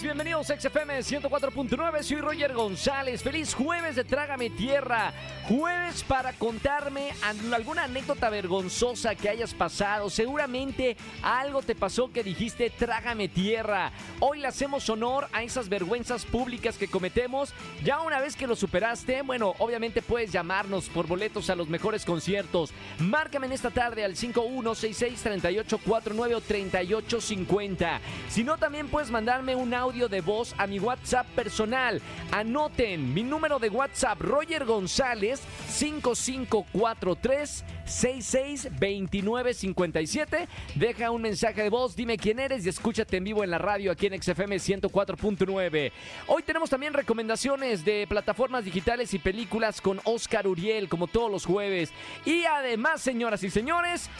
Bienvenidos a XFM 104.9, soy Roger González, feliz jueves de Trágame Tierra, jueves para contarme alguna anécdota vergonzosa que hayas pasado, seguramente algo te pasó que dijiste Trágame Tierra, hoy le hacemos honor a esas vergüenzas públicas que cometemos, ya una vez que lo superaste, bueno, obviamente puedes llamarnos por boletos a los mejores conciertos, márcame en esta tarde al 51663849 o 3850, si no también puedes mandarme un audio de voz a mi WhatsApp personal. Anoten mi número de WhatsApp, Roger González 5543 662957. Deja un mensaje de voz, dime quién eres y escúchate en vivo en la radio aquí en XFM 104.9. Hoy tenemos también recomendaciones de plataformas digitales y películas con Oscar Uriel, como todos los jueves. Y además, señoras y señores,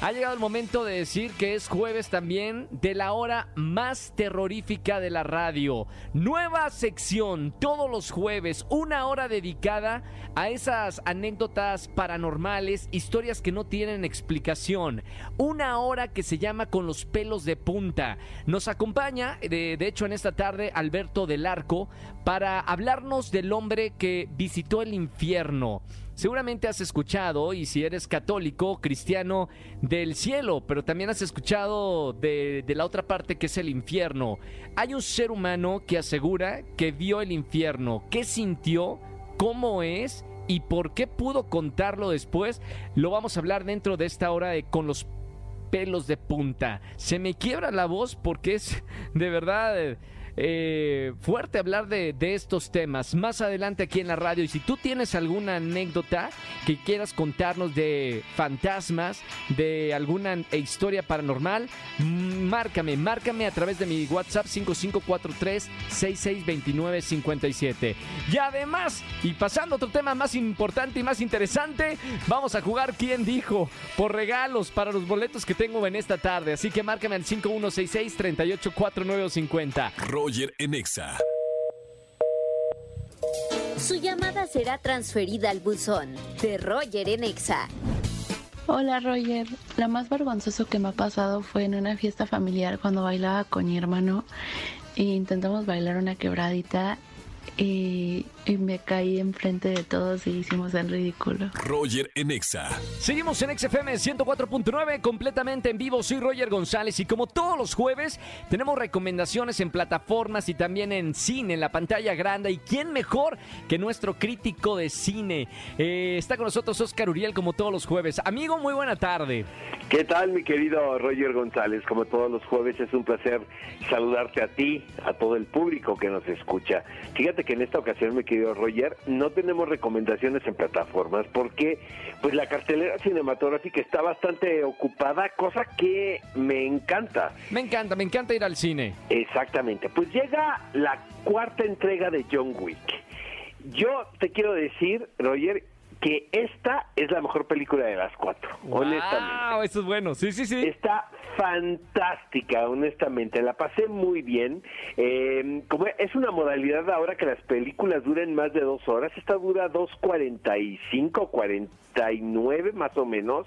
ha llegado el momento de decir que es jueves también de la hora más terrorífica de la radio. Nueva sección todos los jueves, una hora dedicada a esas anécdotas paranormales, historias que no tienen explicación. Una hora que se llama con los pelos de punta. Nos acompaña, de, de hecho en esta tarde, Alberto del Arco para hablarnos del hombre que visitó el infierno. Seguramente has escuchado, y si eres católico, cristiano, del cielo, pero también has escuchado de, la otra parte que es el infierno. Hay un ser humano que asegura que vio el infierno, qué sintió, cómo es y por qué pudo contarlo después. Lo vamos a hablar dentro de esta hora Con los pelos de punta. Se me quiebra la voz porque es de verdad... Eh, fuerte hablar de, de, estos temas más adelante aquí en la radio. Y si tú tienes alguna anécdota que quieras contarnos de fantasmas, de alguna historia paranormal, márcame, márcame a través de mi WhatsApp 5543-662957. Y además, y pasando a otro tema más importante y más interesante, vamos a jugar ¿Quién dijo? Por regalos para los boletos que tengo en esta tarde. Así que márcame al 5166-384950. Roger en Exa. Su llamada será transferida al buzón de Roger en Exa. Hola Roger, lo más vergonzoso que me ha pasado fue en una fiesta familiar cuando bailaba con mi hermano e intentamos bailar una quebradita y, y, me caí enfrente de todos y hicimos el ridículo. Roger en Exa. Seguimos en XFM 104.9, completamente en vivo. Soy Roger González y como todos los jueves, tenemos recomendaciones en plataformas y también en cine, en la pantalla grande. ¿Y quién mejor que nuestro crítico de cine? Eh, está con nosotros Oscar Uriel como todos los jueves. Amigo, muy buena tarde. ¿Qué tal, mi querido Roger González? Como todos los jueves, es un placer saludarte a ti, a todo el público que nos escucha. Fíjate que en esta ocasión, mi querido Roger, no tenemos recomendaciones en plataformas porque pues la cartelera cinematográfica está bastante ocupada, cosa que me encanta. Me encanta, me encanta ir al cine. Exactamente. Pues llega la cuarta entrega de John Wick. Yo te quiero decir, Roger, que esta es la mejor película de las cuatro, wow, honestamente. Eso es bueno, sí, sí, sí. Está fantástica, honestamente, la pasé muy bien. Eh, como es una modalidad ahora que las películas duren más de dos horas, esta dura 2.45, 49 más o menos,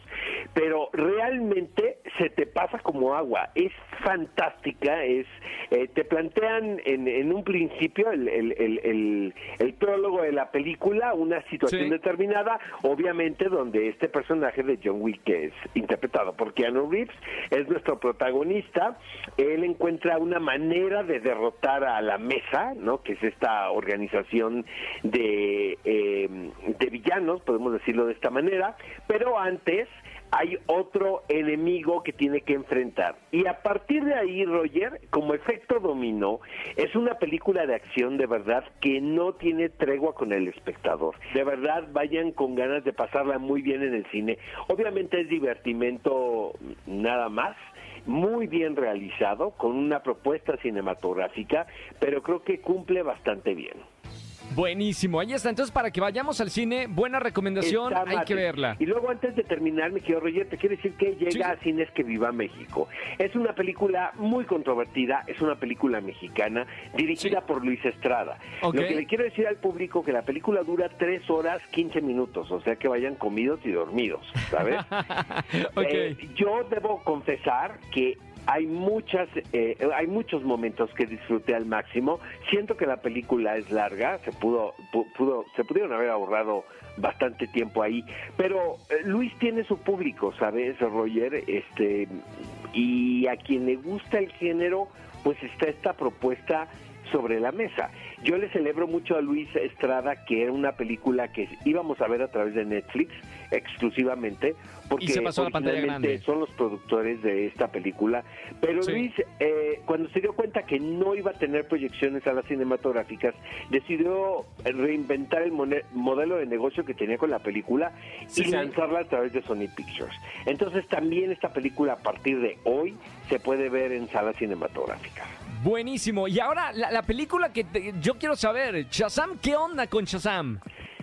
pero realmente se te pasa como agua, es fantástica, es eh, te plantean en, en un principio el, el, el, el, prólogo de la película, una situación sí. determinada, obviamente donde este personaje de John Wick es interpretado por Keanu Reeves, es nuestro protagonista, él encuentra una manera de derrotar a la mesa, ¿no? que es esta organización de, eh, de villanos, podemos decirlo de esta manera, pero antes hay otro enemigo que tiene que enfrentar. Y a partir de ahí, Roger, como efecto dominó, es una película de acción de verdad que no tiene tregua con el espectador. De verdad, vayan con ganas de pasarla muy bien en el cine. Obviamente es divertimento nada más muy bien realizado, con una propuesta cinematográfica, pero creo que cumple bastante bien. Buenísimo, ahí está. Entonces, para que vayamos al cine, buena recomendación, Está hay que verla. Y luego, antes de terminar, mi querido Roger, te quiero decir que llega Sí. a Cines que Viva México. Es una película muy controvertida, es una película mexicana dirigida Sí. por Luis Estrada. Lo que le quiero decir al público que la película dura 3 horas 15 minutos, o sea que vayan comidos y dormidos, ¿sabes? Eh, yo debo confesar que hay muchas, eh, hay muchos momentos que disfruté al máximo. Siento que la película es larga, se pudo, pu- pudo, se pudieron haber ahorrado bastante tiempo ahí, pero eh, Luis tiene su público, ¿sabes, Roger? Este y a quien le gusta el género, pues está esta propuesta sobre la mesa. Yo le celebro mucho a Luis Estrada que era una película que íbamos a ver a través de Netflix exclusivamente porque Y se pasó originalmente son los productores de esta película. Pero Sí. Luis, eh, cuando se dio cuenta que no iba a tener proyecciones a las cinematográficas, decidió reinventar el modelo de negocio que tenía con la película Sí, y sí. lanzarla a través de Sony Pictures. Entonces también esta película a partir de hoy se puede ver en salas cinematográficas. Buenísimo. Y ahora, la, la película que te- yo quiero saber, Shazam, ¿qué onda con Shazam?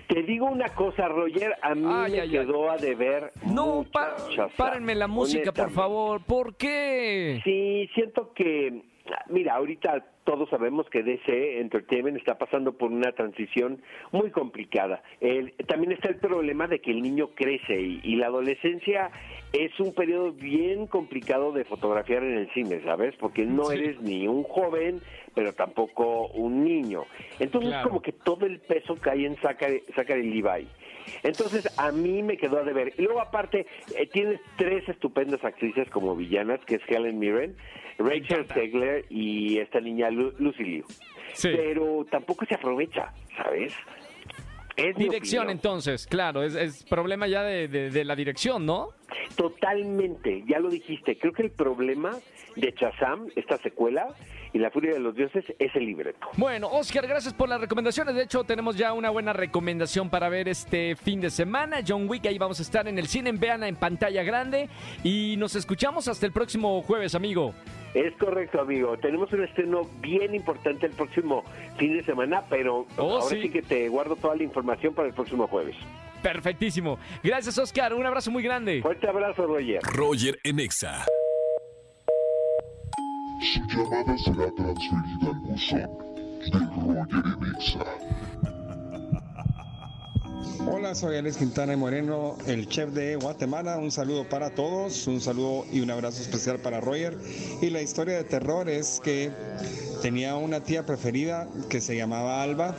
Te digo una cosa, Roger, a mí Ay, me ay, ay. quedó a deber No, mucho pa- Shazam, párenme la música, por favor. ¿Por qué? Sí, siento que, mira, ahorita todos sabemos que DC Entertainment está pasando por una transición muy complicada. El- también está el problema de que el niño crece y, y la adolescencia es un periodo bien complicado de fotografiar en el cine, ¿sabes? Porque no Sí. eres ni un joven, pero tampoco un niño. Entonces Claro. como que todo el peso cae en Zachary, Zachary Levi. Entonces a mí me quedó a deber. Y luego aparte eh, tienes tres estupendas actrices como villanas, que es Helen Mirren, Rachel Zegler y esta niña Lu- Lucy Liu. Sí. Pero tampoco se aprovecha, ¿sabes? Es Dirección, entonces, claro, es, es problema ya de, de- de la dirección, ¿no? Totalmente, ya lo dijiste. Creo que el problema de Shazam, esta secuela, y La Furia de los Dioses es el libreto. Bueno, Oscar, gracias por las recomendaciones. De hecho, tenemos ya una buena recomendación para ver este fin de semana. John Wick, ahí vamos a estar en el cine, vean en pantalla grande. Y nos escuchamos hasta el próximo jueves, amigo. Es correcto, amigo. Tenemos un estreno bien importante el próximo fin de semana, pero Oh, ahora sí. sí. que te guardo toda la información para el próximo jueves. Perfectísimo. Gracias, Oscar. Un abrazo muy grande. Fuerte abrazo, Roger. Roger en Exa. Su llamada será transferida al buzón de Roger en Exa. Hola, soy Alex Quintana y Moreno, el chef de Guatemala. Un saludo para todos, un saludo y un abrazo especial para Roger. Y la historia de terror es que tenía una tía preferida que se llamaba Alba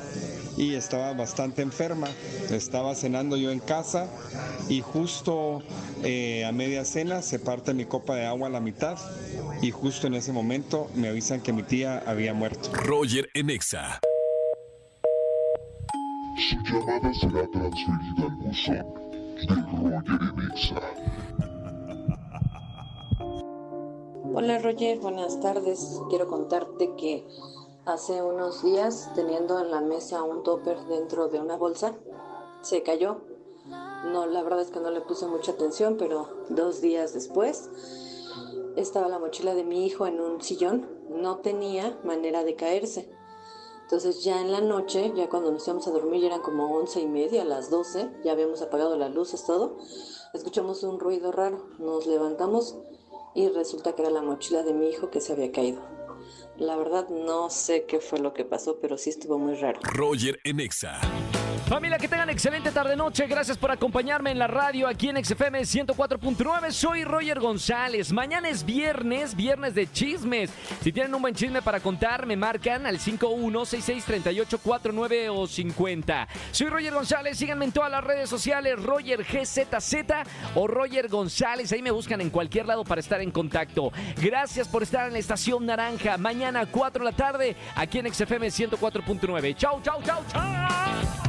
y estaba bastante enferma. Estaba cenando yo en casa y justo eh, a media cena se parte mi copa de agua a la mitad y justo en ese momento me avisan que mi tía había muerto. Roger en Exa. Su llamada será transferida al buzón de Roger en Exa. Hola Roger, buenas tardes. Quiero contarte que hace unos días, teniendo en la mesa un topper dentro de una bolsa, se cayó. No, la verdad es que no le puse mucha atención, pero dos días después estaba la mochila de mi hijo en un sillón. No tenía manera de caerse. Entonces ya en la noche, ya cuando nos íbamos a dormir, ya eran como once y media, las doce, ya habíamos apagado las luces, todo. Escuchamos un ruido raro, nos levantamos y resulta que era la mochila de mi hijo que se había caído. La verdad no sé qué fue lo que pasó, pero sí estuvo muy raro. Roger en Exa. Familia, que tengan excelente tarde-noche. Gracias por acompañarme en la radio aquí en XFM 104.9. Soy Roger González. Mañana es viernes, viernes de chismes. Si tienen un buen chisme para contar, me marcan al 51663849 o 50. Soy Roger González. Síganme en todas las redes sociales, Roger GZZ o Roger González. Ahí me buscan en cualquier lado para estar en contacto. Gracias por estar en la estación naranja. Mañana a 4 de la tarde aquí en XFM 104.9. Chau, chau, chau, chau.